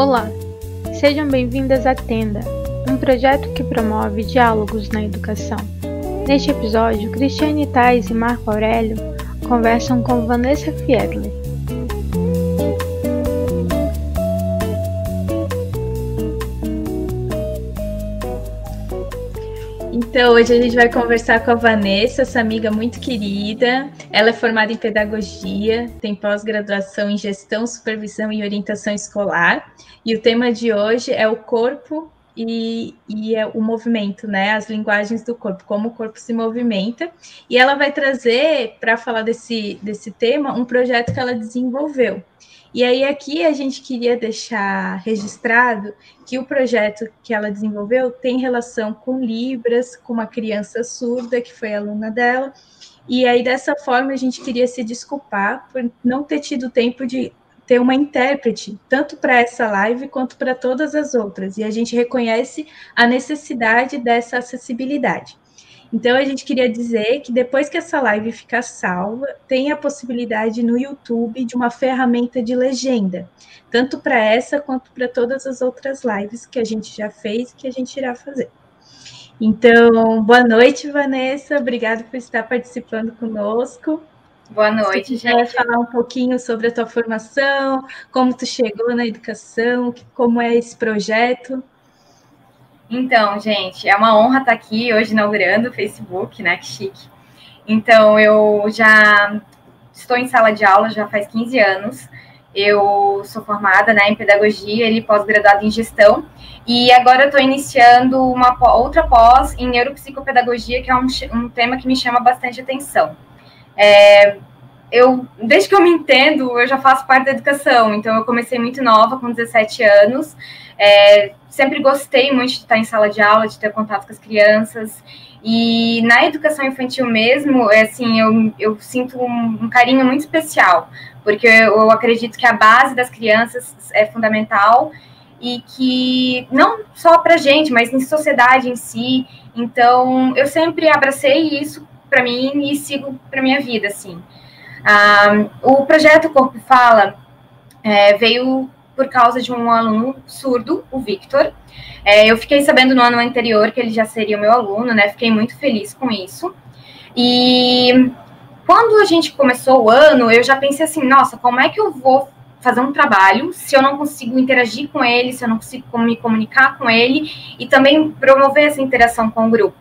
Olá, sejam bem-vindas à Tenda, um projeto que promove diálogos na educação. Neste episódio, Cristiane Tais e Marco Aurélio conversam com Vanessa Fiedler. Então, hoje a gente vai conversar com a Vanessa, essa amiga muito querida. Ela é formada em pedagogia, tem pós-graduação em gestão, supervisão e orientação escolar. E o tema de hoje é o corpo e, e é o movimento, né? As linguagens do corpo, como o corpo se movimenta. E ela vai trazer, para falar desse, desse tema, um projeto que ela desenvolveu. E aí aqui a gente queria deixar registrado que o projeto que ela desenvolveu tem relação com Libras, com uma criança surda que foi aluna dela. E aí dessa forma a gente queria se desculpar por não ter tido tempo de ter uma intérprete, tanto para essa live quanto para todas as outras. E a gente reconhece a necessidade dessa acessibilidade. Então, a gente queria dizer que depois que essa live ficar salva, tem a possibilidade no YouTube de uma ferramenta de legenda, tanto para essa quanto para todas as outras lives que a gente já fez e que a gente irá fazer. Então, boa noite, Vanessa. Obrigada por estar participando conosco. Boa noite, Se gente. falar um pouquinho sobre a tua formação, como tu chegou na educação, como é esse projeto. Então, gente, é uma honra estar aqui hoje inaugurando o Facebook, né? Que chique. Então, eu já estou em sala de aula já faz 15 anos. Eu sou formada né, em pedagogia e pós-graduada em gestão. E agora estou iniciando uma outra pós em neuropsicopedagogia, que é um, um tema que me chama bastante atenção. É, eu, desde que eu me entendo, eu já faço parte da educação. Então, eu comecei muito nova, com 17 anos. É, sempre gostei muito de estar em sala de aula, de ter contato com as crianças. E na educação infantil mesmo, é assim, eu, eu sinto um, um carinho muito especial, porque eu acredito que a base das crianças é fundamental e que não só para gente, mas em sociedade em si. Então, eu sempre abracei isso para mim e sigo para minha vida, assim. Ah, o projeto Corpo Fala é, veio por causa de um aluno surdo, o Victor. É, eu fiquei sabendo no ano anterior que ele já seria o meu aluno, né? Fiquei muito feliz com isso. E quando a gente começou o ano, eu já pensei assim, nossa, como é que eu vou fazer um trabalho se eu não consigo interagir com ele, se eu não consigo me comunicar com ele e também promover essa interação com o grupo.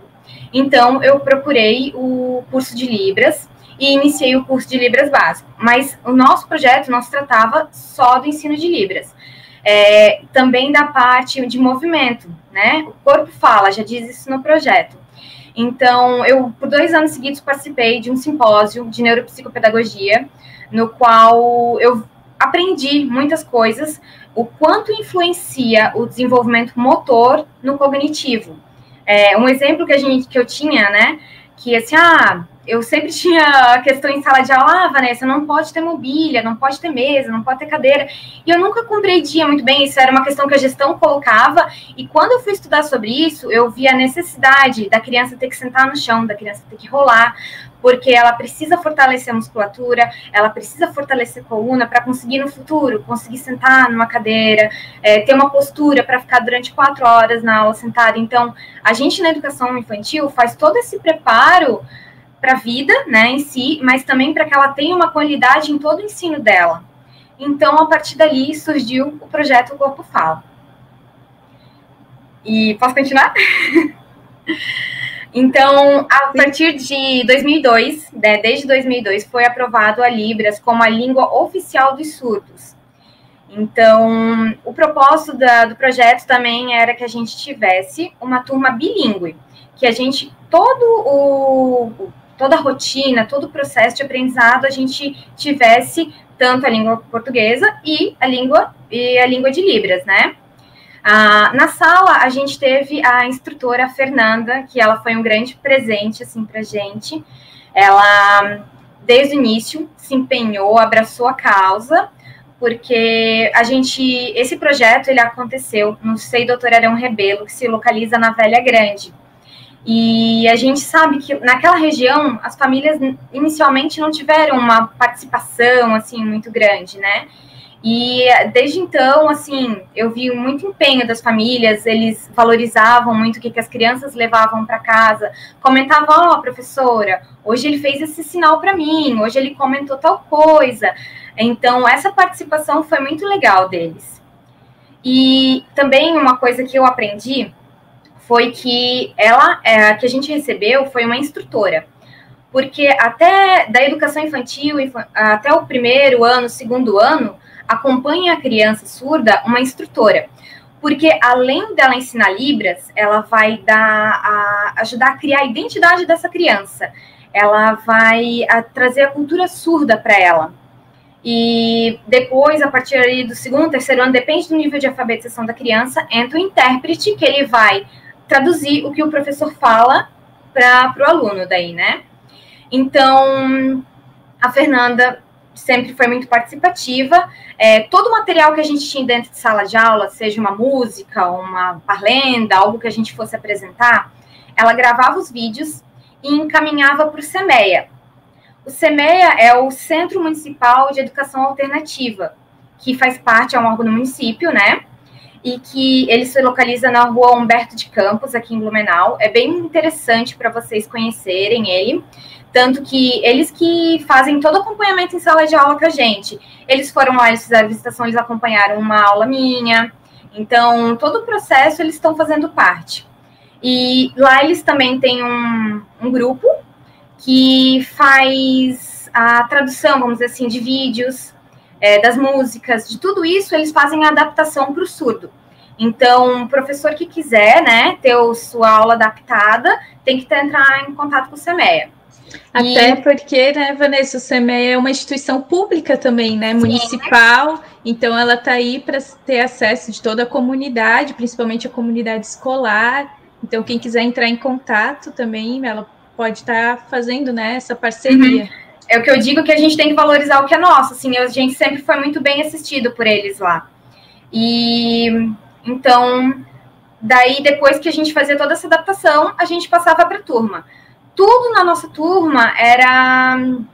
Então, eu procurei o curso de Libras e iniciei o curso de Libras básico. Mas o nosso projeto se tratava só do ensino de Libras, é, também da parte de movimento, né? O corpo fala, já diz isso no projeto. Então, eu, por dois anos seguidos, participei de um simpósio de neuropsicopedagogia, no qual eu aprendi muitas coisas, o quanto influencia o desenvolvimento motor no cognitivo. É, um exemplo que a gente que eu tinha, né, que assim, ah, eu sempre tinha a questão em sala de aula, ah, Vanessa, não pode ter mobília, não pode ter mesa, não pode ter cadeira. E eu nunca compreendia muito bem, isso era uma questão que a gestão colocava, e quando eu fui estudar sobre isso, eu vi a necessidade da criança ter que sentar no chão, da criança ter que rolar, porque ela precisa fortalecer a musculatura, ela precisa fortalecer a coluna para conseguir no futuro, conseguir sentar numa cadeira, é, ter uma postura para ficar durante quatro horas na aula sentada. Então, a gente na educação infantil faz todo esse preparo para a vida, né, em si, mas também para que ela tenha uma qualidade em todo o ensino dela. Então, a partir dali surgiu o projeto Corpo Fala. E posso continuar? então, a partir de 2002, né, desde 2002, foi aprovado a Libras como a língua oficial dos surdos. Então, o propósito da, do projeto também era que a gente tivesse uma turma bilíngue, que a gente, todo o, toda a rotina, todo o processo de aprendizado, a gente tivesse tanto a língua portuguesa e a língua e a língua de Libras, né? Ah, na sala a gente teve a instrutora Fernanda, que ela foi um grande presente assim para gente. Ela desde o início se empenhou, abraçou a causa, porque a gente esse projeto ele aconteceu no Sei Doutor Arão Rebelo, que se localiza na Velha Grande. E a gente sabe que naquela região as famílias inicialmente não tiveram uma participação assim muito grande, né? E desde então, assim, eu vi muito empenho das famílias, eles valorizavam muito o que, que as crianças levavam para casa, comentavam, ó, oh, professora, hoje ele fez esse sinal para mim, hoje ele comentou tal coisa. Então, essa participação foi muito legal deles. E também uma coisa que eu aprendi foi que ela, é, que a gente recebeu, foi uma instrutora porque até da educação infantil, até o primeiro ano, segundo ano, acompanha a criança surda uma instrutora. Porque além dela ensinar Libras, ela vai dar a, ajudar a criar a identidade dessa criança. Ela vai a, trazer a cultura surda para ela. E depois, a partir do segundo, terceiro ano, depende do nível de alfabetização da criança, entra o intérprete, que ele vai traduzir o que o professor fala para o aluno daí, né? Então, a Fernanda sempre foi muito participativa. É, todo o material que a gente tinha dentro de sala de aula, seja uma música, uma parlenda, algo que a gente fosse apresentar, ela gravava os vídeos e encaminhava para o CEMEA. O CEMEA é o Centro Municipal de Educação Alternativa, que faz parte, é um órgão do município, né? E que ele se localiza na rua Humberto de Campos, aqui em Blumenau. É bem interessante para vocês conhecerem ele. Tanto que eles que fazem todo o acompanhamento em sala de aula com a gente. Eles foram lá, eles fizeram visitação, eles acompanharam uma aula minha. Então, todo o processo eles estão fazendo parte. E lá eles também têm um, um grupo que faz a tradução, vamos dizer assim, de vídeos, é, das músicas, de tudo isso, eles fazem a adaptação para o surdo. Então, o professor que quiser, né, ter sua aula adaptada, tem que entrar em contato com o CEMEA. Até e... porque, né, Vanessa, o CEMEA é uma instituição pública também, né, municipal, Sim. então ela está aí para ter acesso de toda a comunidade, principalmente a comunidade escolar. Então, quem quiser entrar em contato também, ela pode estar tá fazendo, né, essa parceria. Uhum. É o que eu digo que a gente tem que valorizar o que é nosso, assim, a gente sempre foi muito bem assistido por eles lá. E então, daí depois que a gente fazia toda essa adaptação, a gente passava para a turma tudo na nossa turma era hum,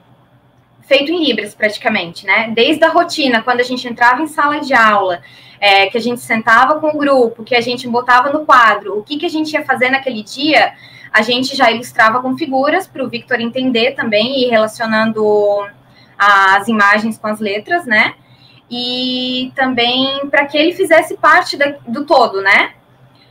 feito em Libras, praticamente, né? Desde a rotina, quando a gente entrava em sala de aula, é, que a gente sentava com o grupo, que a gente botava no quadro, o que, que a gente ia fazer naquele dia, a gente já ilustrava com figuras para o Victor entender também e relacionando as imagens com as letras, né? E também para que ele fizesse parte da, do todo, né?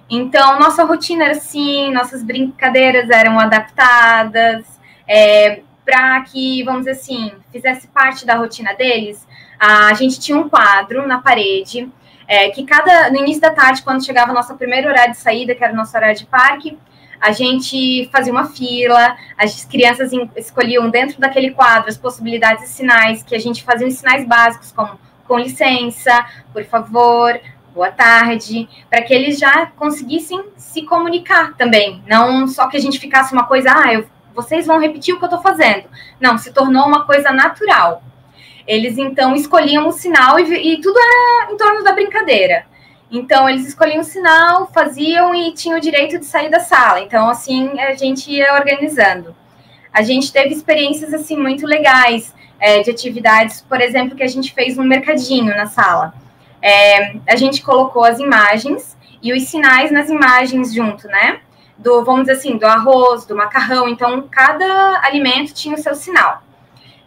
Então, nossa rotina era assim, nossas brincadeiras eram adaptadas é, para que, vamos dizer assim, fizesse parte da rotina deles. A gente tinha um quadro na parede é, que cada no início da tarde, quando chegava o nosso primeiro horário de saída, que era o nosso horário de parque, a gente fazia uma fila, as crianças escolhiam dentro daquele quadro as possibilidades de sinais, que a gente fazia os sinais básicos, como com licença, por favor, boa tarde, para que eles já conseguissem se comunicar também. Não só que a gente ficasse uma coisa, ah, eu, vocês vão repetir o que eu estou fazendo. Não, se tornou uma coisa natural. Eles então escolhiam o sinal e, e tudo era em torno da brincadeira. Então, eles escolhiam o sinal, faziam e tinham o direito de sair da sala. Então, assim, a gente ia organizando. A gente teve experiências, assim, muito legais é, de atividades, por exemplo, que a gente fez um mercadinho na sala é, a gente colocou as imagens e os sinais nas imagens junto, né? Do, vamos dizer assim, do arroz, do macarrão. Então, cada alimento tinha o seu sinal.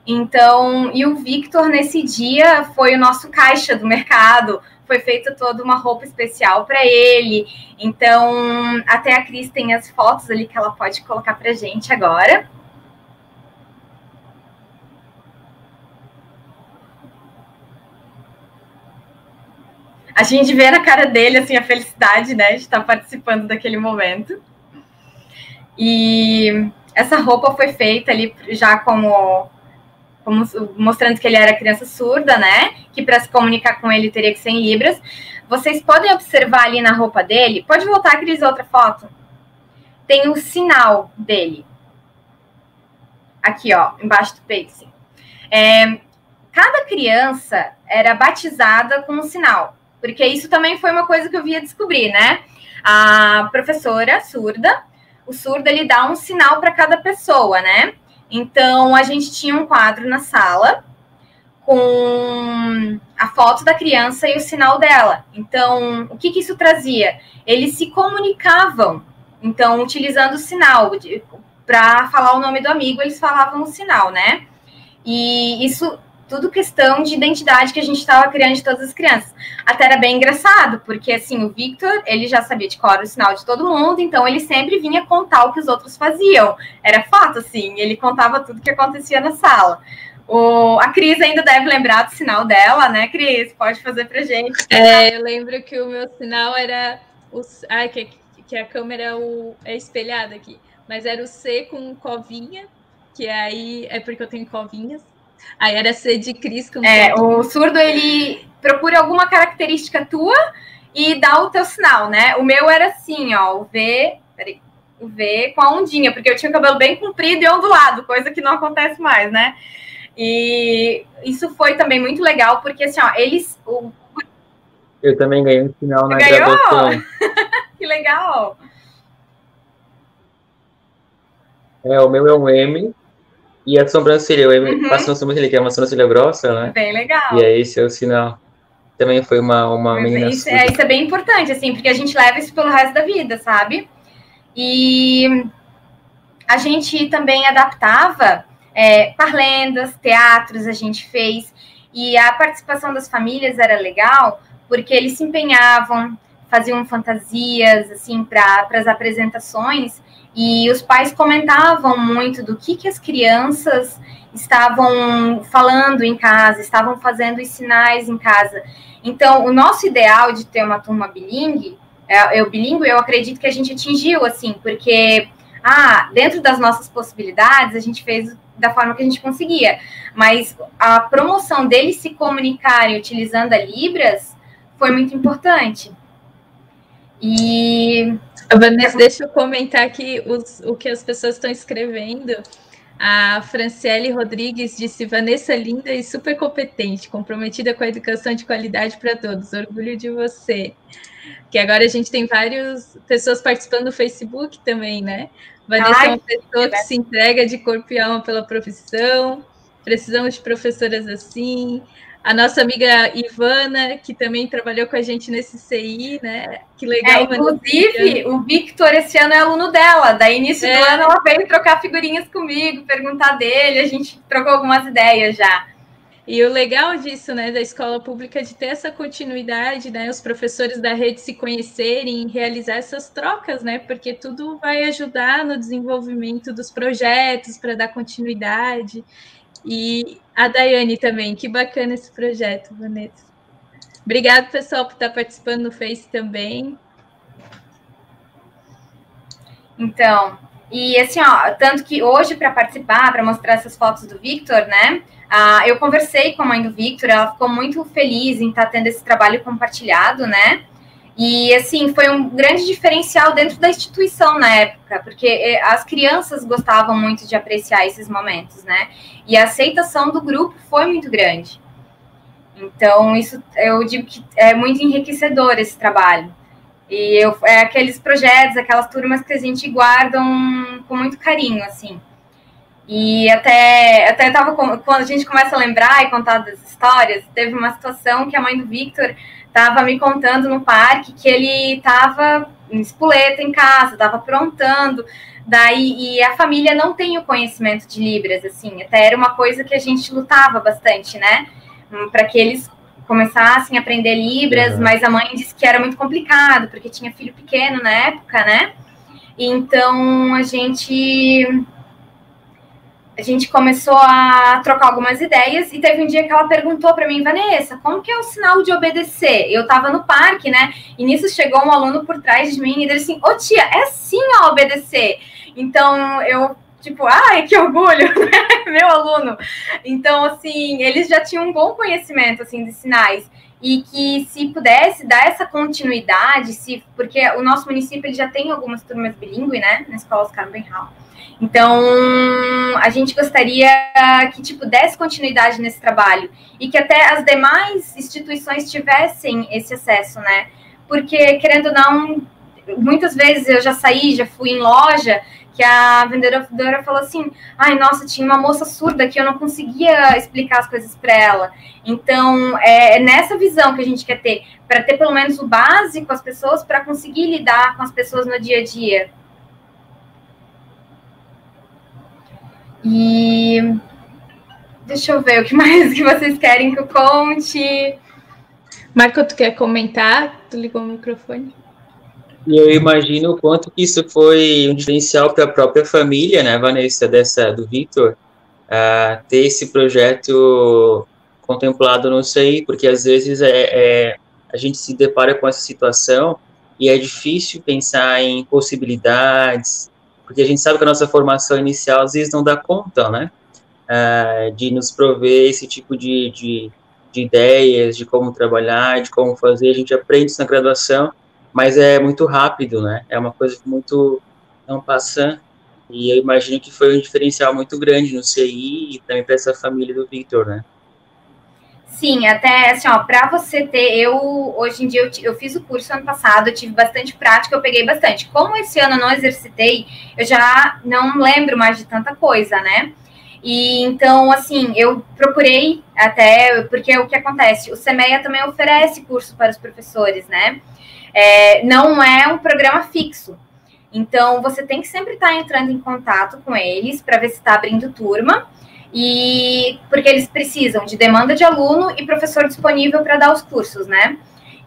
Então, e o Victor, nesse dia, foi o nosso caixa do mercado. Foi feita toda uma roupa especial para ele. Então, até a Cris tem as fotos ali que ela pode colocar para gente agora. a gente vê na cara dele assim a felicidade, né, de estar participando daquele momento. E essa roupa foi feita ali já como, como mostrando que ele era criança surda, né? Que para se comunicar com ele teria que ser em libras. Vocês podem observar ali na roupa dele. Pode voltar, Cris, outra foto. Tem o sinal dele. Aqui, ó, embaixo do peito. É, cada criança era batizada com um sinal porque isso também foi uma coisa que eu via descobrir, né? A professora surda, o surdo ele dá um sinal para cada pessoa, né? Então a gente tinha um quadro na sala com a foto da criança e o sinal dela. Então, o que, que isso trazia? Eles se comunicavam, então, utilizando o sinal. Para falar o nome do amigo, eles falavam o sinal, né? E isso tudo questão de identidade que a gente estava criando de todas as crianças. Até era bem engraçado, porque assim, o Victor, ele já sabia de cor o sinal de todo mundo, então ele sempre vinha contar o que os outros faziam. Era fato, assim, ele contava tudo que acontecia na sala. O, a Cris ainda deve lembrar do sinal dela, né, Cris? Pode fazer pra gente. É, eu lembro que o meu sinal era. O, ai, que, que a câmera o, é espelhada aqui. Mas era o C com covinha, que aí é porque eu tenho covinhas. Aí era C de Cris com É, o surdo ele procura alguma característica tua e dá o teu sinal, né? O meu era assim, ó, o V, peraí, o V com a ondinha, porque eu tinha o cabelo bem comprido e ondulado, coisa que não acontece mais, né? E isso foi também muito legal, porque assim, ó, eles. O... Eu também ganhei um sinal na Ganhou? graduação. que legal! É, o meu é um M e a sobrancelha, M uhum. passa na sobrancelha, que é uma sobrancelha grossa, né? Bem legal. E aí esse é o sinal. Também foi uma, uma menina. Isso é, isso é bem importante, assim, porque a gente leva isso pelo resto da vida, sabe? E a gente também adaptava é, parlendas, teatros a gente fez, e a participação das famílias era legal, porque eles se empenhavam, faziam fantasias, assim, para as apresentações, e os pais comentavam muito do que, que as crianças estavam falando em casa, estavam fazendo os sinais em casa. Então, o nosso ideal de ter uma turma bilingue, é, eu bilíngue, eu acredito que a gente atingiu, assim, porque, ah, dentro das nossas possibilidades, a gente fez da forma que a gente conseguia. Mas a promoção deles se comunicarem utilizando a Libras foi muito importante. E. Vanessa, deixa eu comentar aqui os, o que as pessoas estão escrevendo. A Franciele Rodrigues disse: Vanessa linda e super competente, comprometida com a educação de qualidade para todos. Orgulho de você. Que agora a gente tem várias pessoas participando do Facebook também, né? Vanessa Ai, é uma pessoa que se entrega de corpo e alma pela profissão. Precisamos de professoras assim. A nossa amiga Ivana, que também trabalhou com a gente nesse CI, né? Que legal. É, inclusive, o Victor esse ano é aluno dela. Da início é. do ano ela veio trocar figurinhas comigo, perguntar dele, a gente trocou algumas ideias já. E o legal disso, né, da escola pública, de ter essa continuidade, né, os professores da rede se conhecerem, realizar essas trocas, né, porque tudo vai ajudar no desenvolvimento dos projetos para dar continuidade. E a Daiane também, que bacana esse projeto, Vanessa. Obrigado, pessoal, por estar participando no Face também. Então, e assim, ó, tanto que hoje, para participar, para mostrar essas fotos do Victor, né? Ah, eu conversei com a mãe do Victor, ela ficou muito feliz em estar tá tendo esse trabalho compartilhado, né? E assim, foi um grande diferencial dentro da instituição na época, porque eh, as crianças gostavam muito de apreciar esses momentos, né? E a aceitação do grupo foi muito grande. Então, isso eu digo que é muito enriquecedor esse trabalho. E eu, é aqueles projetos, aquelas turmas que a gente guarda com muito carinho, assim. E até, até tava, quando a gente começa a lembrar e contar das histórias, teve uma situação que a mãe do Victor estava me contando no parque que ele estava em espoleta em casa, estava aprontando, daí e a família não tem o conhecimento de Libras, assim, até era uma coisa que a gente lutava bastante, né? Para que eles começassem a aprender Libras, uhum. mas a mãe disse que era muito complicado, porque tinha filho pequeno na época, né? Então a gente a gente começou a trocar algumas ideias e teve um dia que ela perguntou para mim, Vanessa, como que é o sinal de obedecer? Eu estava no parque, né? E nisso chegou um aluno por trás de mim e ele assim, ô tia, é sim a obedecer. Então eu tipo, ai, que orgulho, né? meu aluno. Então, assim, eles já tinham um bom conhecimento, assim, de sinais. E que se pudesse dar essa continuidade, se, porque o nosso município ele já tem algumas turmas bilíngue, né, na escola Oscar Benhal. Então, a gente gostaria que, tipo, desse continuidade nesse trabalho e que até as demais instituições tivessem esse acesso, né? Porque, querendo ou não, muitas vezes eu já saí, já fui em loja que a vendedora falou assim: ai, nossa, tinha uma moça surda que eu não conseguia explicar as coisas para ela. Então, é, é nessa visão que a gente quer ter, para ter pelo menos o básico as pessoas, para conseguir lidar com as pessoas no dia a dia. E deixa eu ver o que mais que vocês querem que eu conte. Marco, tu quer comentar? Tu ligou o microfone. E eu imagino o quanto que isso foi um diferencial para a própria família, né, Vanessa, dessa do Victor, uh, ter esse projeto contemplado no CI, porque às vezes é, é, a gente se depara com essa situação e é difícil pensar em possibilidades, porque a gente sabe que a nossa formação inicial às vezes não dá conta, né, uh, de nos prover esse tipo de, de, de ideias, de como trabalhar, de como fazer, a gente aprende isso na graduação, mas é muito rápido, né? É uma coisa muito não passando. E eu imagino que foi um diferencial muito grande no CI e também para essa família do Victor, né? Sim, até assim, ó, para você ter, eu hoje em dia eu, eu, fiz o curso ano passado, eu tive bastante prática, eu peguei bastante. Como esse ano eu não exercitei, eu já não lembro mais de tanta coisa, né? E então, assim, eu procurei até, porque o que acontece? O CEMEA também oferece curso para os professores, né? É, não é um programa fixo. Então, você tem que sempre estar entrando em contato com eles para ver se está abrindo turma. E porque eles precisam de demanda de aluno e professor disponível para dar os cursos, né?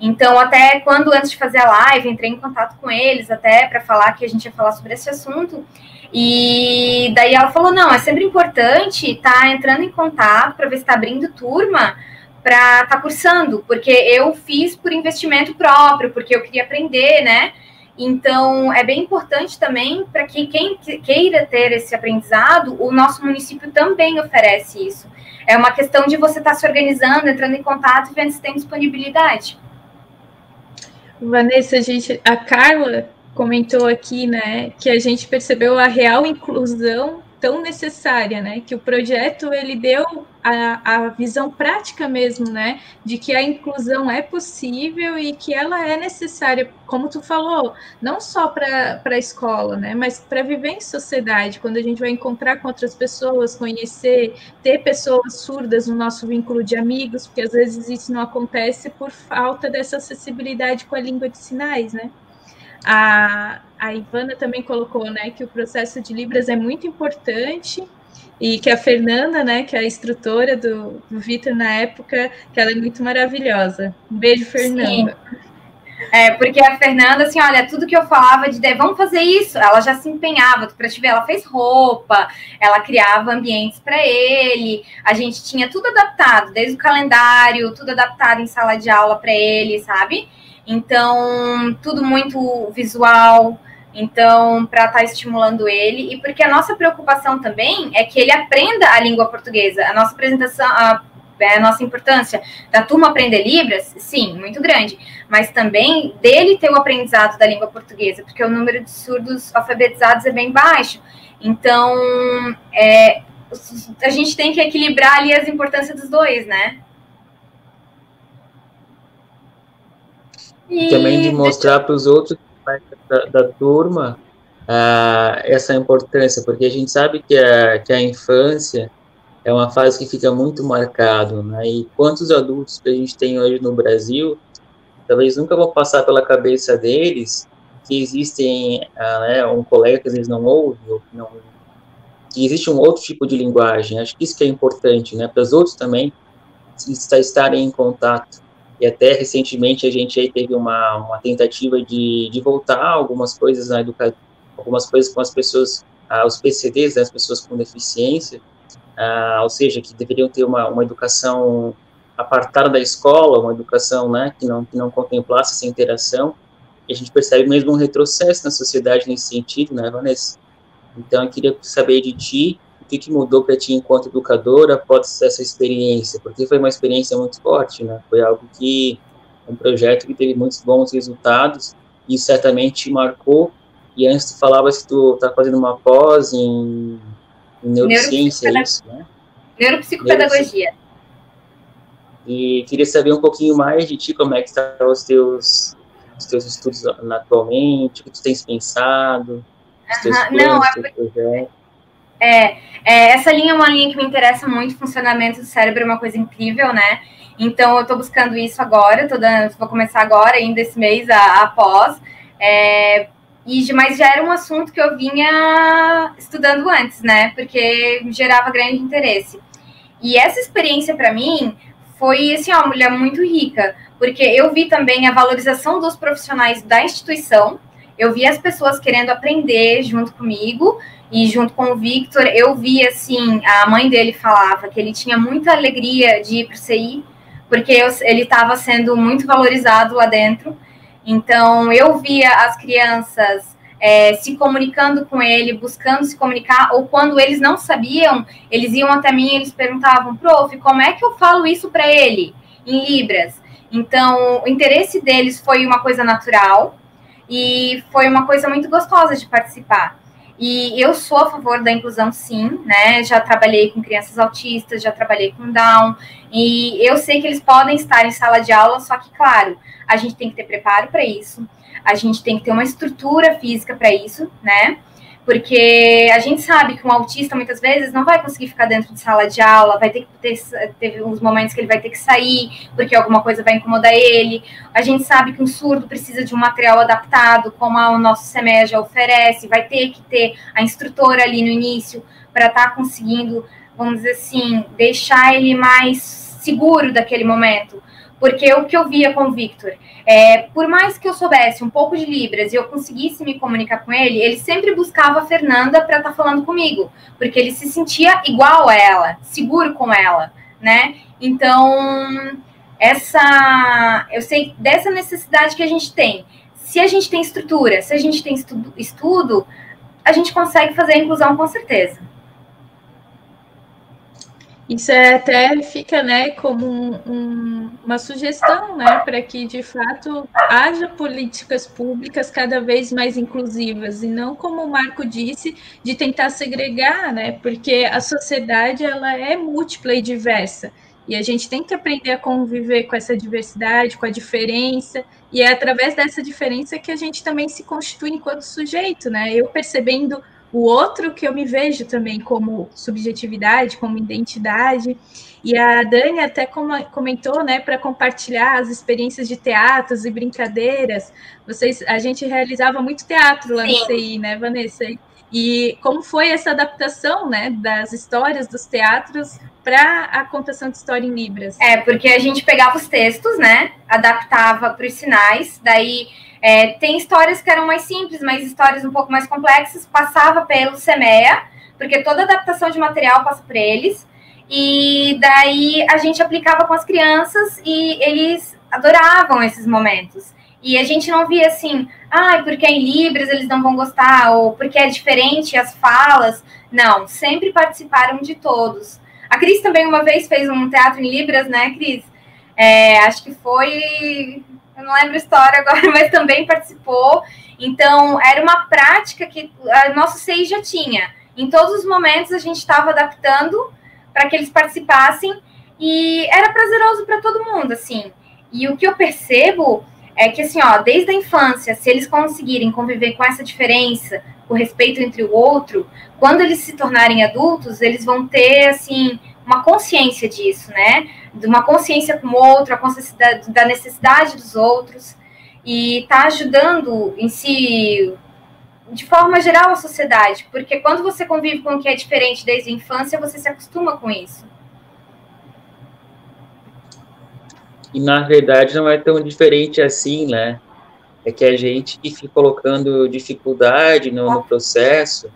Então, até quando antes de fazer a live, entrei em contato com eles até para falar que a gente ia falar sobre esse assunto. E daí ela falou: não, é sempre importante estar tá entrando em contato para ver se está abrindo turma, para estar tá cursando, porque eu fiz por investimento próprio, porque eu queria aprender, né? Então, é bem importante também para que quem queira ter esse aprendizado, o nosso município também oferece isso. É uma questão de você estar tá se organizando, entrando em contato e vendo se tem disponibilidade. Vanessa, a, gente, a Carla comentou aqui, né, que a gente percebeu a real inclusão tão necessária, né? Que o projeto ele deu a, a visão prática mesmo, né? De que a inclusão é possível e que ela é necessária, como tu falou, não só para a escola, né? Mas para viver em sociedade, quando a gente vai encontrar com outras pessoas, conhecer, ter pessoas surdas no nosso vínculo de amigos, porque às vezes isso não acontece por falta dessa acessibilidade com a língua de sinais, né? A, a Ivana também colocou, né, que o processo de Libras é muito importante e que a Fernanda, né, que é a instrutora do, do Vitor na época, que ela é muito maravilhosa. Um beijo, Fernanda. Sim. É, porque a Fernanda, assim, olha, tudo que eu falava de vamos fazer isso, ela já se empenhava, para te ver, ela fez roupa, ela criava ambientes para ele, a gente tinha tudo adaptado, desde o calendário, tudo adaptado em sala de aula para ele, sabe? Então, tudo muito visual. Então, para estar tá estimulando ele, e porque a nossa preocupação também é que ele aprenda a língua portuguesa. A nossa apresentação, a, é, a nossa importância da turma aprender Libras, sim, muito grande, mas também dele ter o aprendizado da língua portuguesa, porque o número de surdos alfabetizados é bem baixo. Então, é, a gente tem que equilibrar ali as importâncias dos dois, né? E também de mostrar para os outros da, da turma uh, essa importância, porque a gente sabe que a, que a infância é uma fase que fica muito marcado, né? E quantos adultos que a gente tem hoje no Brasil, talvez nunca vão passar pela cabeça deles que existem uh, né, um colega que às vezes não ouve, ou que, não, que existe um outro tipo de linguagem. Acho que isso que é importante, né? Para os outros também estarem em contato. E até recentemente a gente aí teve uma, uma tentativa de, de voltar algumas coisas na educação, algumas coisas com as pessoas, ah, os PCDs, né, as pessoas com deficiência, ah, ou seja, que deveriam ter uma, uma educação apartada da escola, uma educação né, que, não, que não contemplasse essa interação, e a gente percebe mesmo um retrocesso na sociedade nesse sentido, né, Vanessa? Então, eu queria saber de ti, que, que mudou para ti enquanto educadora após essa experiência? Porque foi uma experiência muito forte, né? Foi algo que, um projeto que teve muitos bons resultados e certamente te marcou. E antes tu falavas que tu tá fazendo uma pós em, em neurociência, é isso, né? Neuropsicopedagogia. E queria saber um pouquinho mais de ti, como é que estão os teus, os teus estudos atualmente, o que tu tens pensado. Uhum. Não, é, é, é, essa linha é uma linha que me interessa muito, funcionamento do cérebro é uma coisa incrível, né? Então eu estou buscando isso agora, tô dando, vou começar agora, ainda esse mês, após. É, e, mas já era um assunto que eu vinha estudando antes, né? Porque gerava grande interesse. E essa experiência para mim foi assim, uma mulher muito rica, porque eu vi também a valorização dos profissionais da instituição, eu vi as pessoas querendo aprender junto comigo e junto com o Victor, eu vi assim, a mãe dele falava que ele tinha muita alegria de ir para o CI, porque eu, ele estava sendo muito valorizado lá dentro. Então, eu via as crianças é, se comunicando com ele, buscando se comunicar, ou quando eles não sabiam, eles iam até mim e eles perguntavam, prof, como é que eu falo isso para ele em Libras? Então, o interesse deles foi uma coisa natural e foi uma coisa muito gostosa de participar. E eu sou a favor da inclusão, sim, né? Já trabalhei com crianças autistas, já trabalhei com Down, e eu sei que eles podem estar em sala de aula, só que, claro, a gente tem que ter preparo para isso, a gente tem que ter uma estrutura física para isso, né? Porque a gente sabe que um autista muitas vezes não vai conseguir ficar dentro de sala de aula, vai ter que ter teve uns momentos que ele vai ter que sair, porque alguma coisa vai incomodar ele. A gente sabe que um surdo precisa de um material adaptado, como o nosso SEMEA oferece, vai ter que ter a instrutora ali no início para estar tá conseguindo, vamos dizer assim, deixar ele mais seguro daquele momento. Porque o que eu via com o Victor, é, por mais que eu soubesse um pouco de Libras e eu conseguisse me comunicar com ele, ele sempre buscava a Fernanda para estar tá falando comigo, porque ele se sentia igual a ela, seguro com ela, né? Então, essa. Eu sei dessa necessidade que a gente tem. Se a gente tem estrutura, se a gente tem estudo, estudo a gente consegue fazer a inclusão com certeza. Isso é, até fica né, como um, um, uma sugestão né, para que, de fato, haja políticas públicas cada vez mais inclusivas, e não, como o Marco disse, de tentar segregar, né, porque a sociedade ela é múltipla e diversa, e a gente tem que aprender a conviver com essa diversidade, com a diferença, e é através dessa diferença que a gente também se constitui enquanto sujeito, né? Eu percebendo o outro que eu me vejo também como subjetividade, como identidade. E a Dani até comentou, né, para compartilhar as experiências de teatros e brincadeiras. Vocês, a gente realizava muito teatro lá Sim. no CI, né, Vanessa? E como foi essa adaptação, né, das histórias dos teatros para a contação de história em libras? É, porque a gente pegava os textos, né, adaptava para os sinais, daí é, tem histórias que eram mais simples, mas histórias um pouco mais complexas, passava pelo SEMEA, porque toda adaptação de material passa por eles, e daí a gente aplicava com as crianças e eles adoravam esses momentos. E a gente não via assim, ah, porque é em Libras eles não vão gostar, ou porque é diferente as falas. Não, sempre participaram de todos. A Cris também uma vez fez um teatro em Libras, né, Cris? É, acho que foi eu não lembro a história agora, mas também participou. Então, era uma prática que a nosso SEI já tinha. Em todos os momentos a gente estava adaptando para que eles participassem e era prazeroso para todo mundo, assim. E o que eu percebo é que, assim, ó, desde a infância, se eles conseguirem conviver com essa diferença, o respeito entre o outro, quando eles se tornarem adultos, eles vão ter, assim, uma consciência disso, né? De uma consciência com o outro, a consciência da, da necessidade dos outros, e tá ajudando em si, de forma geral, a sociedade, porque quando você convive com o que é diferente desde a infância, você se acostuma com isso. E na verdade não é tão diferente assim, né? É que a gente fica colocando dificuldade no, no processo,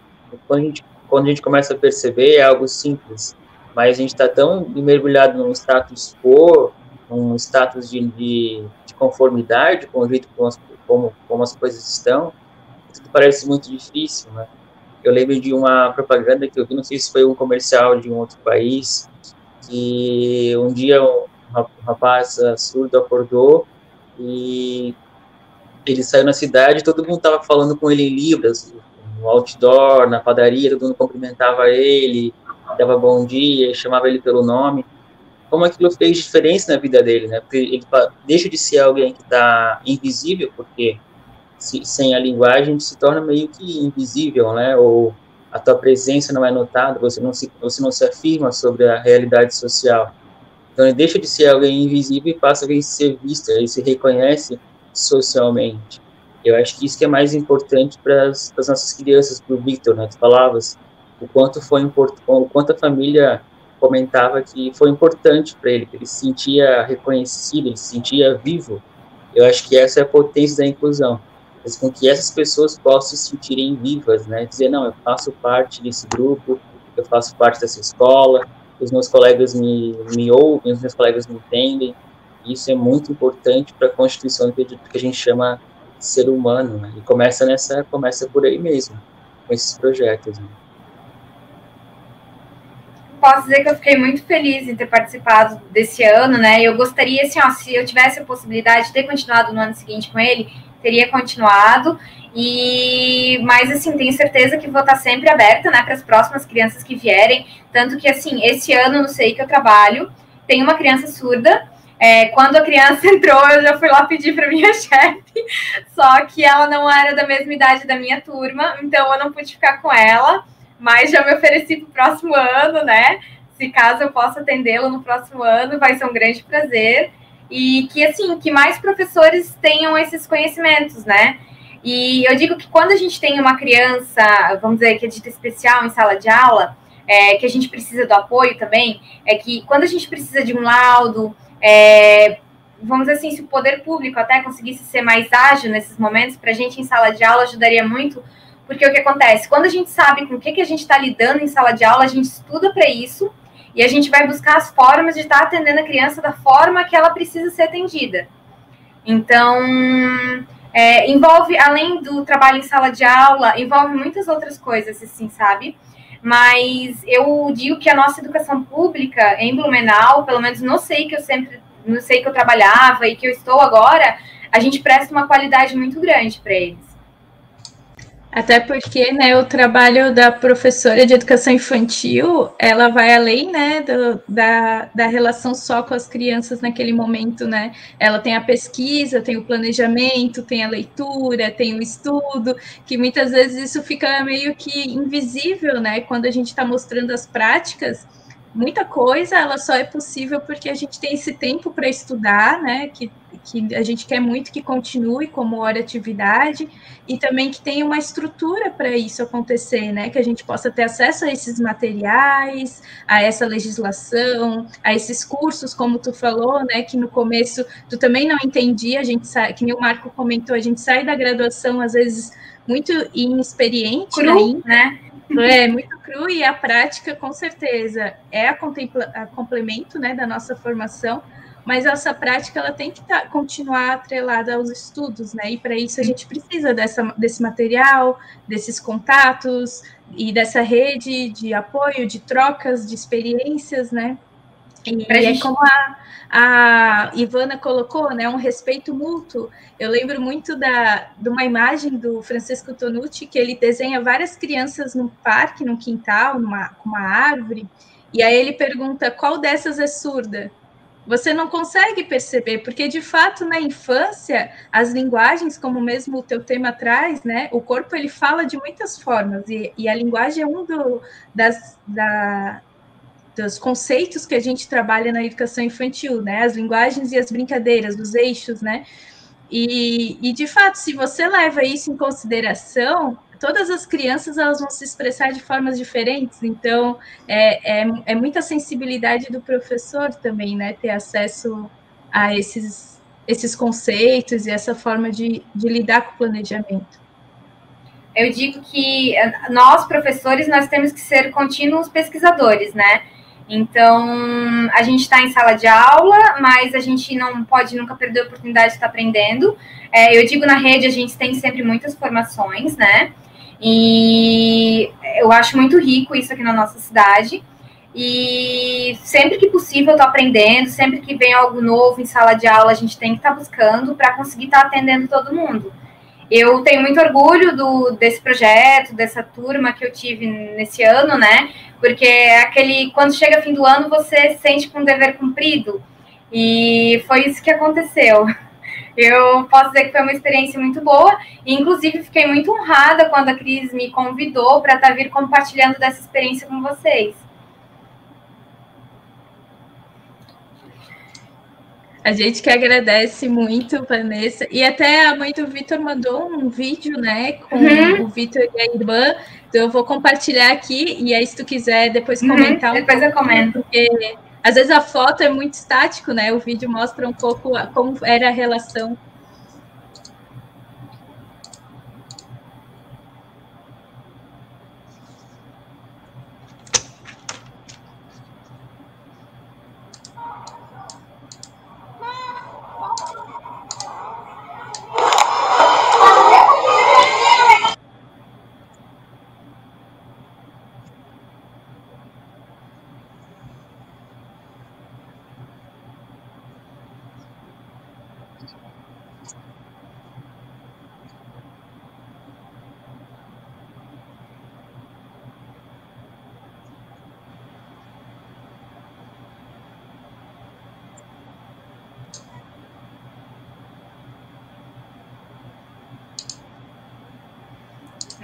quando a, gente, quando a gente começa a perceber, é algo simples mas a gente está tão mergulhado num status quo, num status de, de, de conformidade com o jeito como as, como, como as coisas estão, que parece muito difícil, né? Eu lembro de uma propaganda que eu vi, não sei se foi um comercial de um outro país, que um dia um rapaz surdo acordou e ele saiu na cidade, todo mundo estava falando com ele em libras, no outdoor, na padaria, todo mundo cumprimentava ele, dava bom dia, chamava ele pelo nome. Como aquilo fez diferença na vida dele, né? Porque ele deixa de ser alguém que está invisível, porque se, sem a linguagem se torna meio que invisível, né? Ou a tua presença não é notada, você não se, você não se afirma sobre a realidade social. Então, ele deixa de ser alguém invisível e passa a ser visto, ele se reconhece socialmente. Eu acho que isso que é mais importante para as nossas crianças, para o Victor, né? Tu falavas o quanto foi o quanto a família comentava que foi importante para ele, que ele se sentia reconhecido, ele se sentia vivo. Eu acho que essa é a potência da inclusão, com que essas pessoas possam se sentirem vivas, né? Dizer não, eu faço parte desse grupo, eu faço parte dessa escola, os meus colegas me, me ouvem, os meus colegas me entendem. Isso é muito importante para a constituição que a gente chama ser humano, né? E começa nessa, começa por aí mesmo, com esses projetos. Né? Posso dizer que eu fiquei muito feliz em ter participado desse ano, né? Eu gostaria, assim, ó, se eu tivesse a possibilidade de ter continuado no ano seguinte com ele, teria continuado. E, mas assim, tenho certeza que vou estar sempre aberta, né, para as próximas crianças que vierem. Tanto que, assim, esse ano, não sei que eu trabalho, tem uma criança surda. É, quando a criança entrou, eu já fui lá pedir para minha chefe, só que ela não era da mesma idade da minha turma, então eu não pude ficar com ela, mas já me ofereci para o próximo ano, né? Se caso eu possa atendê-lo no próximo ano, vai ser um grande prazer. E que, assim, que mais professores tenham esses conhecimentos, né? E eu digo que quando a gente tem uma criança, vamos dizer, que é dita especial em sala de aula, é, que a gente precisa do apoio também, é que quando a gente precisa de um laudo, é, vamos dizer assim, se o poder público até conseguisse ser mais ágil nesses momentos, para a gente em sala de aula ajudaria muito, porque o que acontece? Quando a gente sabe com o que, que a gente está lidando em sala de aula, a gente estuda para isso e a gente vai buscar as formas de estar tá atendendo a criança da forma que ela precisa ser atendida. Então, é, envolve, além do trabalho em sala de aula, envolve muitas outras coisas, assim, sabe? Mas eu digo que a nossa educação pública em Blumenau, pelo menos não sei que eu sempre, não sei que eu trabalhava e que eu estou agora, a gente presta uma qualidade muito grande para eles. Até porque, né, o trabalho da professora de educação infantil, ela vai além, né, do, da, da relação só com as crianças naquele momento, né? Ela tem a pesquisa, tem o planejamento, tem a leitura, tem o estudo, que muitas vezes isso fica meio que invisível, né? Quando a gente está mostrando as práticas, muita coisa ela só é possível porque a gente tem esse tempo para estudar, né? Que, que a gente quer muito que continue como hora atividade e também que tenha uma estrutura para isso acontecer, né? Que a gente possa ter acesso a esses materiais, a essa legislação, a esses cursos, como tu falou, né? Que no começo tu também não entendia, a gente sai, que nem o Marco comentou, a gente sai da graduação às vezes muito inexperiente, Cru, né? É muito cru e a prática, com certeza, é a, a complemento né, da nossa formação, mas essa prática ela tem que tá, continuar atrelada aos estudos, né? E para isso a gente precisa dessa, desse material, desses contatos e dessa rede de apoio, de trocas de experiências, né? E, é como a, a Ivana colocou, né, um respeito mútuo. Eu lembro muito da, de uma imagem do Francisco Tonucci, que ele desenha várias crianças no parque, no quintal, numa uma árvore, e aí ele pergunta qual dessas é surda. Você não consegue perceber, porque de fato na infância as linguagens, como mesmo o teu tema traz, né, o corpo ele fala de muitas formas e, e a linguagem é um do, das, da, dos conceitos que a gente trabalha na educação infantil, né? As linguagens e as brincadeiras, os eixos, né? E, e de fato, se você leva isso em consideração, todas as crianças elas vão se expressar de formas diferentes. Então, é, é, é muita sensibilidade do professor também, né? Ter acesso a esses, esses conceitos e essa forma de, de lidar com o planejamento. Eu digo que nós, professores, nós temos que ser contínuos pesquisadores, né? Então, a gente está em sala de aula, mas a gente não pode nunca perder a oportunidade de estar aprendendo. É, eu digo na rede, a gente tem sempre muitas formações, né? E eu acho muito rico isso aqui na nossa cidade. E sempre que possível eu estou aprendendo, sempre que vem algo novo em sala de aula, a gente tem que estar tá buscando para conseguir estar tá atendendo todo mundo. Eu tenho muito orgulho do, desse projeto, dessa turma que eu tive nesse ano, né? Porque é aquele, quando chega fim do ano, você sente com um dever cumprido. E foi isso que aconteceu. eu posso dizer que foi uma experiência muito boa. E, inclusive, fiquei muito honrada quando a Cris me convidou para estar tá vir compartilhando dessa experiência com vocês. A gente que agradece muito, Vanessa. E até a mãe do Vitor mandou um vídeo, né? Com uhum. o Vitor e a irmã. Então eu vou compartilhar aqui. E aí, se tu quiser depois uhum. comentar. Uhum. Um depois eu comento. Porque às vezes a foto é muito estático, né? O vídeo mostra um pouco como era a relação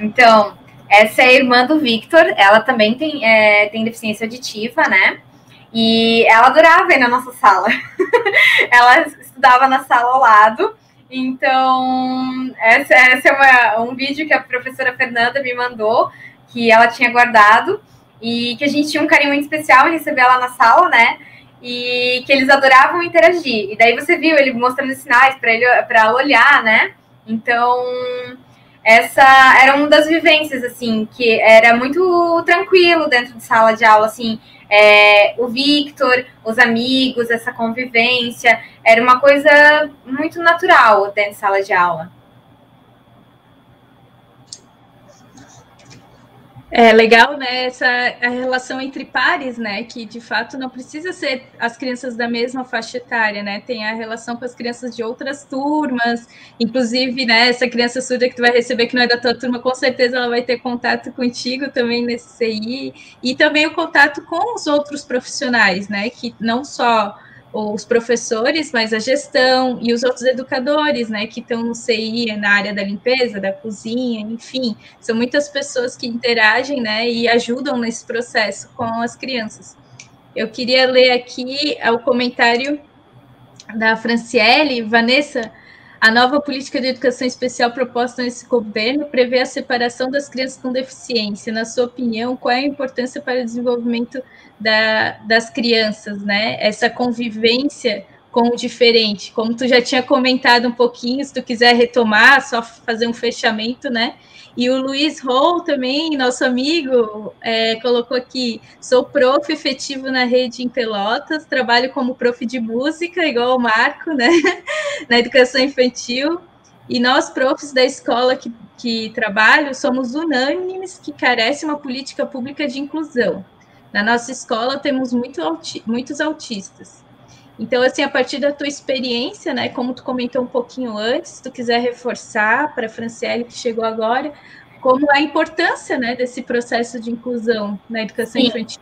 Então, essa é a irmã do Victor, ela também tem, é, tem deficiência auditiva, né? E ela adorava ir na nossa sala. ela estudava na sala ao lado. Então, essa, essa é uma, um vídeo que a professora Fernanda me mandou, que ela tinha guardado, e que a gente tinha um carinho muito especial em receber ela na sala, né? E que eles adoravam interagir. E daí você viu ele mostrando sinais para ele para ela olhar, né? Então, essa era uma das vivências, assim, que era muito tranquilo dentro de sala de aula, assim, é, o Victor, os amigos, essa convivência, era uma coisa muito natural dentro de sala de aula. É legal, né, essa a relação entre pares, né, que de fato não precisa ser as crianças da mesma faixa etária, né, tem a relação com as crianças de outras turmas, inclusive, né, essa criança surda que tu vai receber que não é da tua turma, com certeza ela vai ter contato contigo também nesse CI, e também o contato com os outros profissionais, né, que não só os professores, mas a gestão e os outros educadores, né, que estão no CI, na área da limpeza, da cozinha, enfim, são muitas pessoas que interagem, né, e ajudam nesse processo com as crianças. Eu queria ler aqui o comentário da Franciele, Vanessa, a nova política de educação especial proposta nesse governo prevê a separação das crianças com deficiência. Na sua opinião, qual é a importância para o desenvolvimento da, das crianças, né? Essa convivência com o diferente. Como tu já tinha comentado um pouquinho, se tu quiser retomar, só fazer um fechamento, né? E o Luiz Hall também, nosso amigo, é, colocou aqui: sou prof efetivo na rede em Pelotas, trabalho como prof de música, igual o Marco, né? na educação infantil. E nós, profs da escola que, que trabalho, somos unânimes que carece uma política pública de inclusão. Na nossa escola temos muito muitos autistas. Então, assim, a partir da tua experiência, né, como tu comentou um pouquinho antes, se tu quiser reforçar para a Franciele que chegou agora, como a importância, né, desse processo de inclusão na educação Sim. infantil.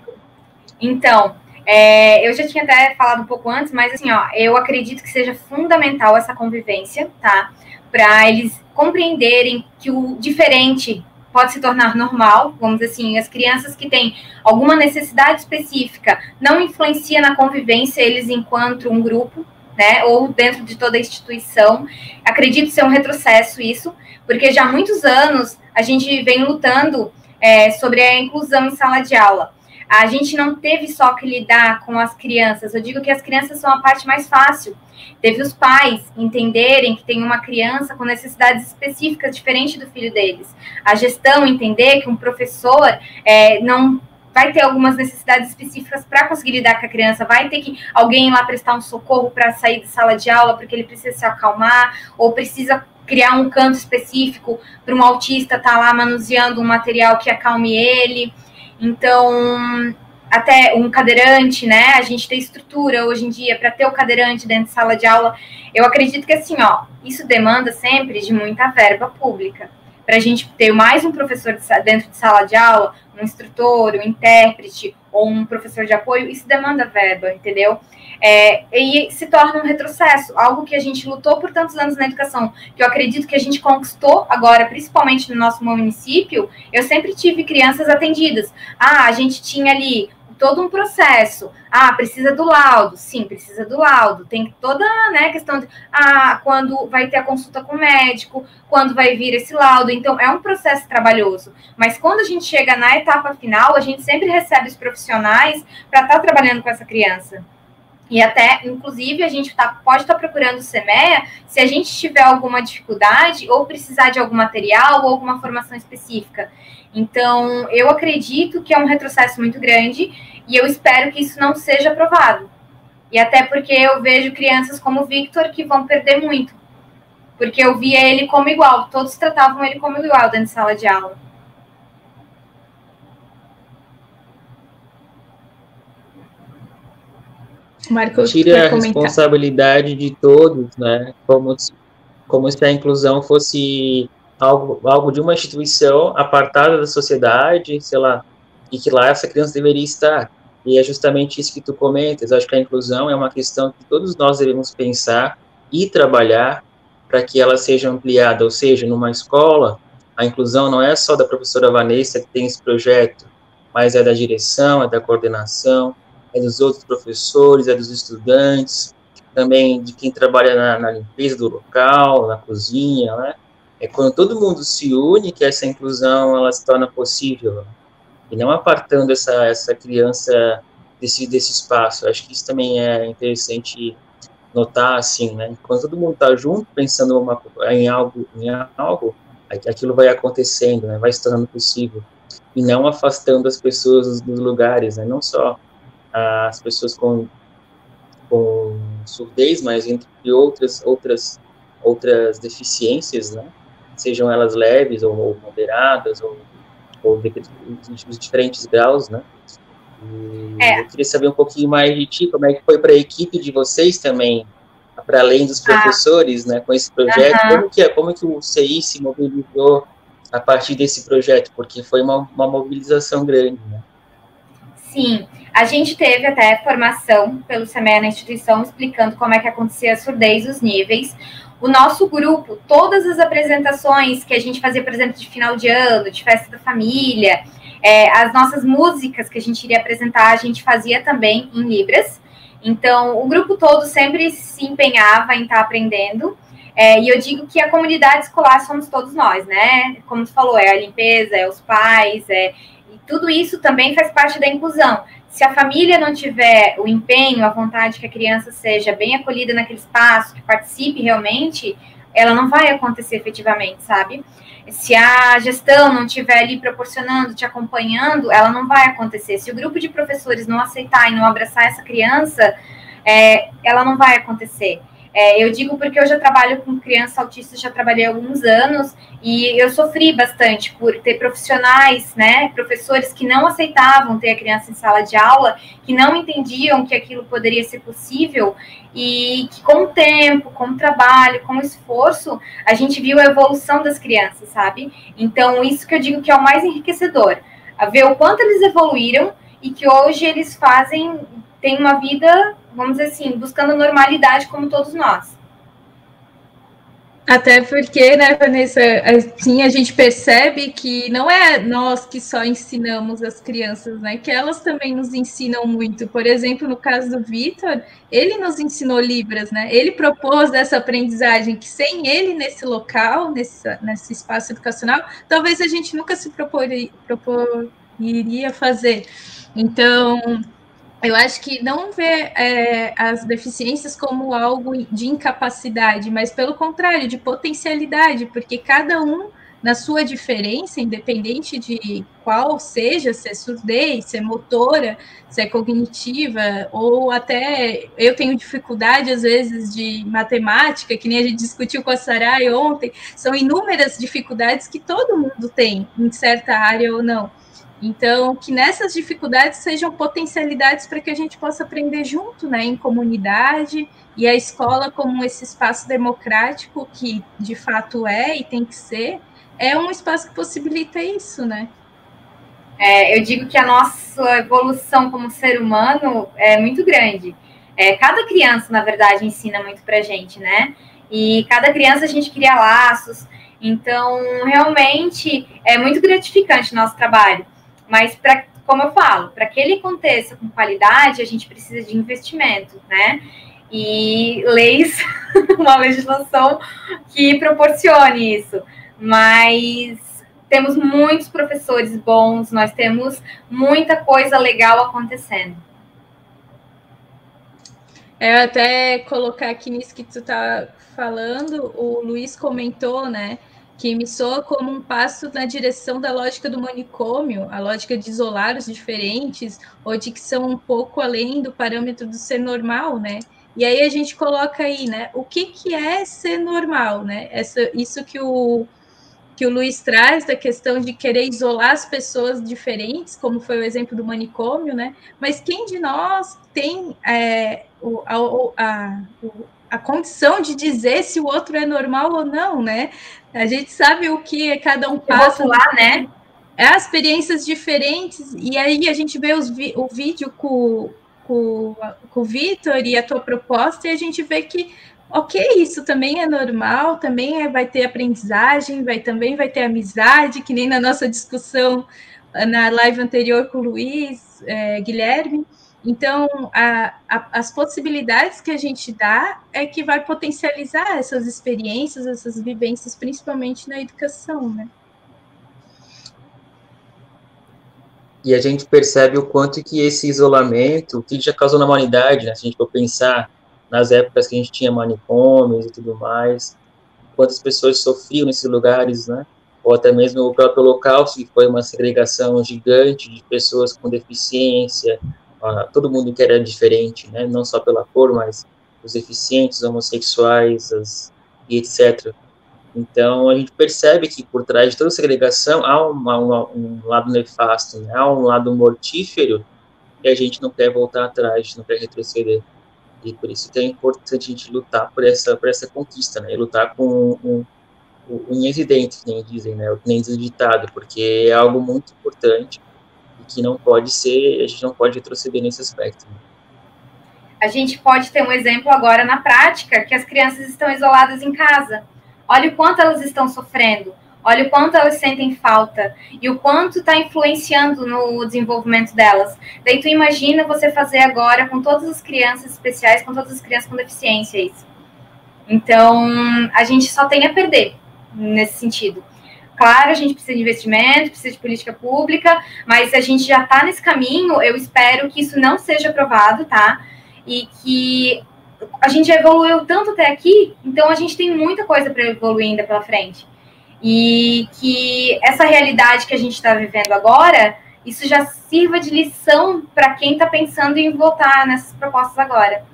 Então, é, eu já tinha até falado um pouco antes, mas assim, ó, eu acredito que seja fundamental essa convivência, tá? Para eles compreenderem que o diferente pode se tornar normal, vamos dizer assim, as crianças que têm alguma necessidade específica não influencia na convivência eles enquanto um grupo, né, ou dentro de toda a instituição. Acredito ser um retrocesso isso, porque já há muitos anos a gente vem lutando é, sobre a inclusão em sala de aula. A gente não teve só que lidar com as crianças, eu digo que as crianças são a parte mais fácil, Teve os pais entenderem que tem uma criança com necessidades específicas diferente do filho deles. A gestão entender que um professor é, não vai ter algumas necessidades específicas para conseguir lidar com a criança, vai ter que alguém lá prestar um socorro para sair da sala de aula porque ele precisa se acalmar ou precisa criar um canto específico para um autista estar tá lá manuseando um material que acalme ele. Então, até um cadeirante, né? A gente tem estrutura hoje em dia para ter o cadeirante dentro de sala de aula. Eu acredito que assim, ó, isso demanda sempre de muita verba pública. Para a gente ter mais um professor de, dentro de sala de aula, um instrutor, um intérprete ou um professor de apoio, isso demanda verba, entendeu? É, e se torna um retrocesso, algo que a gente lutou por tantos anos na educação, que eu acredito que a gente conquistou agora, principalmente no nosso município. Eu sempre tive crianças atendidas. Ah, a gente tinha ali todo um processo. Ah, precisa do laudo. Sim, precisa do laudo. Tem toda né, questão de ah, quando vai ter a consulta com o médico, quando vai vir esse laudo. Então, é um processo trabalhoso. Mas quando a gente chega na etapa final, a gente sempre recebe os profissionais para estar tá trabalhando com essa criança. E até, inclusive, a gente tá, pode estar tá procurando o CEMEA se a gente tiver alguma dificuldade ou precisar de algum material ou alguma formação específica. Então, eu acredito que é um retrocesso muito grande e eu espero que isso não seja aprovado. E até porque eu vejo crianças como o Victor que vão perder muito. Porque eu via ele como igual, todos tratavam ele como igual dentro de sala de aula. Marcos, Tira a responsabilidade de todos, né? Como, como se a inclusão fosse algo, algo de uma instituição apartada da sociedade, sei lá, e que lá essa criança deveria estar. E é justamente isso que tu comentas. Acho que a inclusão é uma questão que todos nós devemos pensar e trabalhar para que ela seja ampliada. Ou seja, numa escola, a inclusão não é só da professora Vanessa que tem esse projeto, mas é da direção, é da coordenação, é dos outros professores, é dos estudantes, também de quem trabalha na, na limpeza do local, na cozinha, né? É quando todo mundo se une que essa inclusão ela se torna possível e não apartando essa essa criança desse desse espaço. Acho que isso também é interessante notar assim, né? Quando todo mundo está junto pensando uma, em algo em algo, aquilo vai acontecendo, né? Vai se tornando possível e não afastando as pessoas dos lugares, né? Não só as pessoas com com surdez, mas entre outras outras outras deficiências, né? sejam elas leves ou, ou moderadas, ou, ou de, de, diferentes graus, né? É. Eu queria saber um pouquinho mais de ti, como é que foi para a equipe de vocês também, para além dos ah. professores, ah. né, com esse projeto, uhum. como que é, como que o CI se mobilizou a partir desse projeto, porque foi uma, uma mobilização grande, né? Sim, a gente teve até formação pelo SEMEA na instituição explicando como é que acontecia a surdez, os níveis. O nosso grupo, todas as apresentações que a gente fazia, por exemplo, de final de ano, de festa da família, é, as nossas músicas que a gente iria apresentar, a gente fazia também em Libras. Então, o grupo todo sempre se empenhava em estar tá aprendendo. É, e eu digo que a comunidade escolar somos todos nós, né? Como tu falou, é a limpeza, é os pais, é, tudo isso também faz parte da inclusão se a família não tiver o empenho, a vontade que a criança seja bem acolhida naquele espaço, que participe realmente, ela não vai acontecer efetivamente, sabe? Se a gestão não estiver ali proporcionando, te acompanhando, ela não vai acontecer. Se o grupo de professores não aceitar e não abraçar essa criança, é, ela não vai acontecer. É, eu digo porque eu já trabalho com crianças autistas, já trabalhei há alguns anos, e eu sofri bastante por ter profissionais, né, professores que não aceitavam ter a criança em sala de aula, que não entendiam que aquilo poderia ser possível, e que com o tempo, com o trabalho, com o esforço, a gente viu a evolução das crianças, sabe? Então, isso que eu digo que é o mais enriquecedor, a ver o quanto eles evoluíram e que hoje eles fazem, têm uma vida vamos dizer assim, buscando normalidade como todos nós. Até porque, né, Vanessa, assim, a gente percebe que não é nós que só ensinamos as crianças, né, que elas também nos ensinam muito. Por exemplo, no caso do Vitor, ele nos ensinou Libras, né, ele propôs essa aprendizagem que sem ele nesse local, nesse, nesse espaço educacional, talvez a gente nunca se propor, proporiria fazer. Então, eu acho que não ver é, as deficiências como algo de incapacidade, mas pelo contrário, de potencialidade, porque cada um, na sua diferença, independente de qual seja, se é surdez, se é motora, se é cognitiva, ou até eu tenho dificuldade, às vezes, de matemática, que nem a gente discutiu com a Sarai ontem, são inúmeras dificuldades que todo mundo tem, em certa área ou não. Então, que nessas dificuldades sejam potencialidades para que a gente possa aprender junto, né, em comunidade, e a escola como esse espaço democrático que de fato é e tem que ser, é um espaço que possibilita isso, né? É, eu digo que a nossa evolução como ser humano é muito grande. É, cada criança, na verdade, ensina muito para gente, né? E cada criança a gente cria laços. Então, realmente, é muito gratificante o nosso trabalho. Mas, pra, como eu falo, para que ele aconteça com qualidade, a gente precisa de investimento, né? E leis, uma legislação que proporcione isso. Mas temos muitos professores bons, nós temos muita coisa legal acontecendo. É, até colocar aqui nisso que tu tá falando, o Luiz comentou, né, que me soa como um passo na direção da lógica do manicômio, a lógica de isolar os diferentes, ou de que são um pouco além do parâmetro do ser normal, né? E aí a gente coloca aí, né, o que, que é ser normal, né? Essa, isso que o, que o Luiz traz da questão de querer isolar as pessoas diferentes, como foi o exemplo do manicômio, né? Mas quem de nós tem é, o, a, a, a, condição de dizer se o outro é normal ou não, né? A gente sabe o que cada um passa. lá, né? É experiências diferentes, e aí a gente vê os, o vídeo com, com, com o Vitor e a tua proposta, e a gente vê que ok, isso também é normal, também é, vai ter aprendizagem, vai também vai ter amizade, que nem na nossa discussão na live anterior com o Luiz, é, Guilherme. Então, a, a, as possibilidades que a gente dá é que vai potencializar essas experiências, essas vivências, principalmente na educação, né? E a gente percebe o quanto que esse isolamento, o que já causou na humanidade, né? se a gente for pensar nas épocas que a gente tinha manicômios e tudo mais, quantas pessoas sofriam nesses lugares, né? Ou até mesmo o próprio Holocausto, que foi uma segregação gigante de pessoas com deficiência, todo mundo que era diferente, né? Não só pela cor, mas os deficientes, homossexuais, as, e etc. Então, a gente percebe que por trás de toda segregação há uma, uma, um lado nefasto, né? há um lado mortífero, e a gente não quer voltar atrás, não quer retroceder. E por isso que é importante a gente lutar por essa, por essa conquista, né? E lutar com um, um evidente, que nem dizem, né? Que nem diz ditado, porque é algo muito importante e que não pode ser, a gente não pode retroceder nesse aspecto. A gente pode ter um exemplo agora na prática, que as crianças estão isoladas em casa. Olha o quanto elas estão sofrendo Olha o quanto elas sentem falta e o quanto está influenciando no desenvolvimento delas. Daí tu imagina você fazer agora com todas as crianças especiais, com todas as crianças com deficiência isso. Então, a gente só tem a perder nesse sentido. Claro, a gente precisa de investimento, precisa de política pública, mas a gente já está nesse caminho. Eu espero que isso não seja aprovado, tá? E que a gente já evoluiu tanto até aqui, então a gente tem muita coisa para evoluir ainda pela frente. E que essa realidade que a gente está vivendo agora, isso já sirva de lição para quem está pensando em votar nessas propostas agora.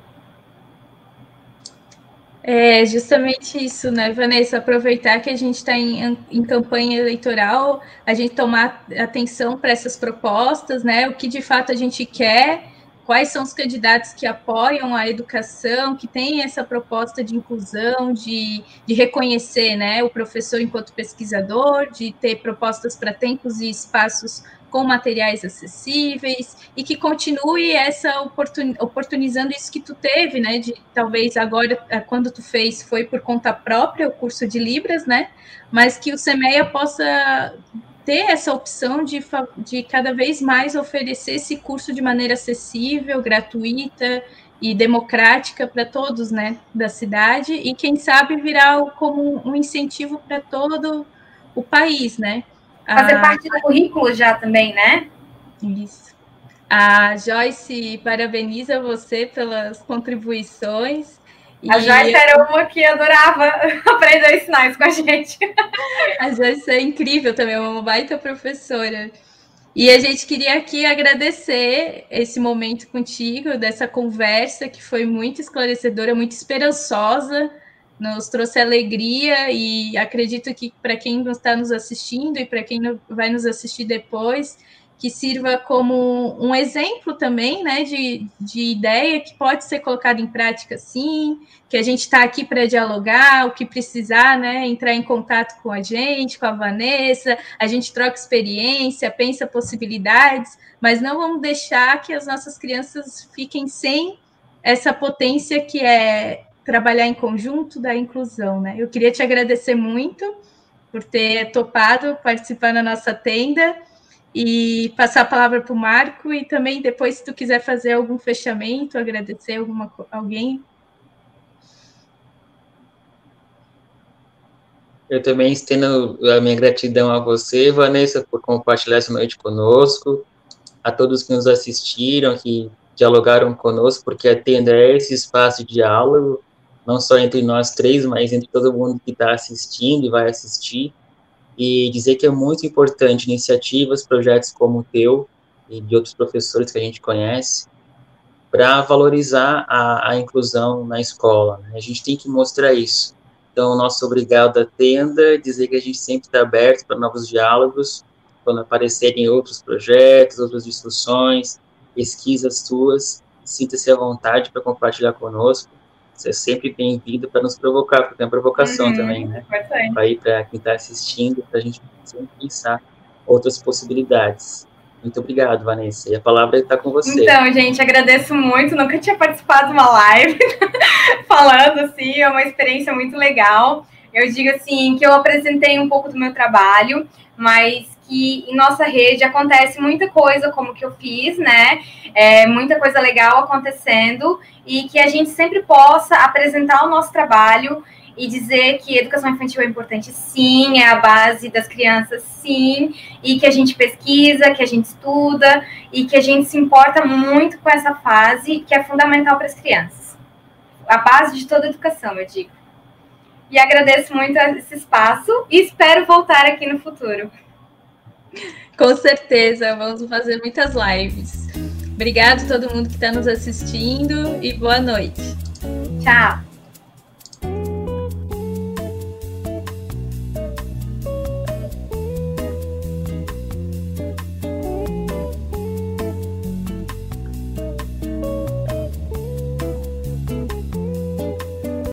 É justamente isso, né, Vanessa? Aproveitar que a gente está em, em, campanha eleitoral, a gente tomar atenção para essas propostas, né? O que de fato a gente quer quais são os candidatos que apoiam a educação, que têm essa proposta de inclusão, de, de reconhecer né, o professor enquanto pesquisador, de ter propostas para tempos e espaços com materiais acessíveis e que continue essa oportun, oportunizando isso que tu teve, né? De talvez agora, quando tu fez, foi por conta própria o curso de Libras, né? Mas que o SEMEA possa ter essa opção de, de cada vez mais oferecer esse curso de maneira acessível, gratuita e democrática para todos, né, da cidade e quem sabe virar como um incentivo para todo o país, né? Fazer a... parte do currículo já também, né? Isso. A Joyce parabeniza você pelas contribuições a Joyce era uma que adorava aprender sinais com a gente. A Joyce é incrível também, é uma baita professora. E a gente queria aqui agradecer esse momento contigo, dessa conversa que foi muito esclarecedora, muito esperançosa, nos trouxe alegria e acredito que para quem está nos assistindo e para quem vai nos assistir depois, que sirva como um exemplo também, né, de, de ideia que pode ser colocada em prática sim, que a gente está aqui para dialogar, o que precisar, né, entrar em contato com a gente, com a Vanessa, a gente troca experiência, pensa possibilidades, mas não vamos deixar que as nossas crianças fiquem sem essa potência que é trabalhar em conjunto da inclusão, né? Eu queria te agradecer muito por ter topado participar na nossa tenda e passar a palavra para o Marco e também depois se tu quiser fazer algum fechamento, agradecer alguma alguém. Eu também estendo a minha gratidão a você, Vanessa, por compartilhar essa noite conosco, a todos que nos assistiram, que dialogaram conosco, porque a tenda é esse espaço de diálogo, não só entre nós três, mas entre todo mundo que está assistindo e vai assistir, e dizer que é muito importante iniciativas, projetos como o teu e de outros professores que a gente conhece, para valorizar a, a, inclusão na escola. Né? A gente tem que mostrar isso. Então, nosso obrigado à tenda, dizer que a gente sempre está aberto para novos diálogos, quando aparecerem outros projetos, outras discussões, pesquisas suas, sinta-se à vontade para compartilhar conosco. Você é sempre bem-vindo para nos provocar, porque tem uma provocação uhum, também, né? Para ir para quem está assistindo, para a gente pensar outras possibilidades. Muito obrigado, Vanessa. E a palavra está com você. Então, gente, agradeço muito. Nunca tinha participado de uma live falando assim, é uma experiência muito legal. Eu digo assim que eu apresentei um pouco do meu trabalho, mas que em nossa rede acontece muita coisa como que eu fiz, né? É, muita coisa legal acontecendo e que a gente sempre possa apresentar o nosso trabalho e dizer que educação infantil é importante, sim, é a base das crianças, sim, e que a gente pesquisa, que a gente estuda e que a gente se importa muito com essa fase que é fundamental para as crianças. A base de toda educação, eu digo. E agradeço muito esse espaço e espero voltar aqui no futuro. Com certeza, vamos fazer muitas lives. Obrigado a todo mundo que está nos assistindo e boa noite. Tchau.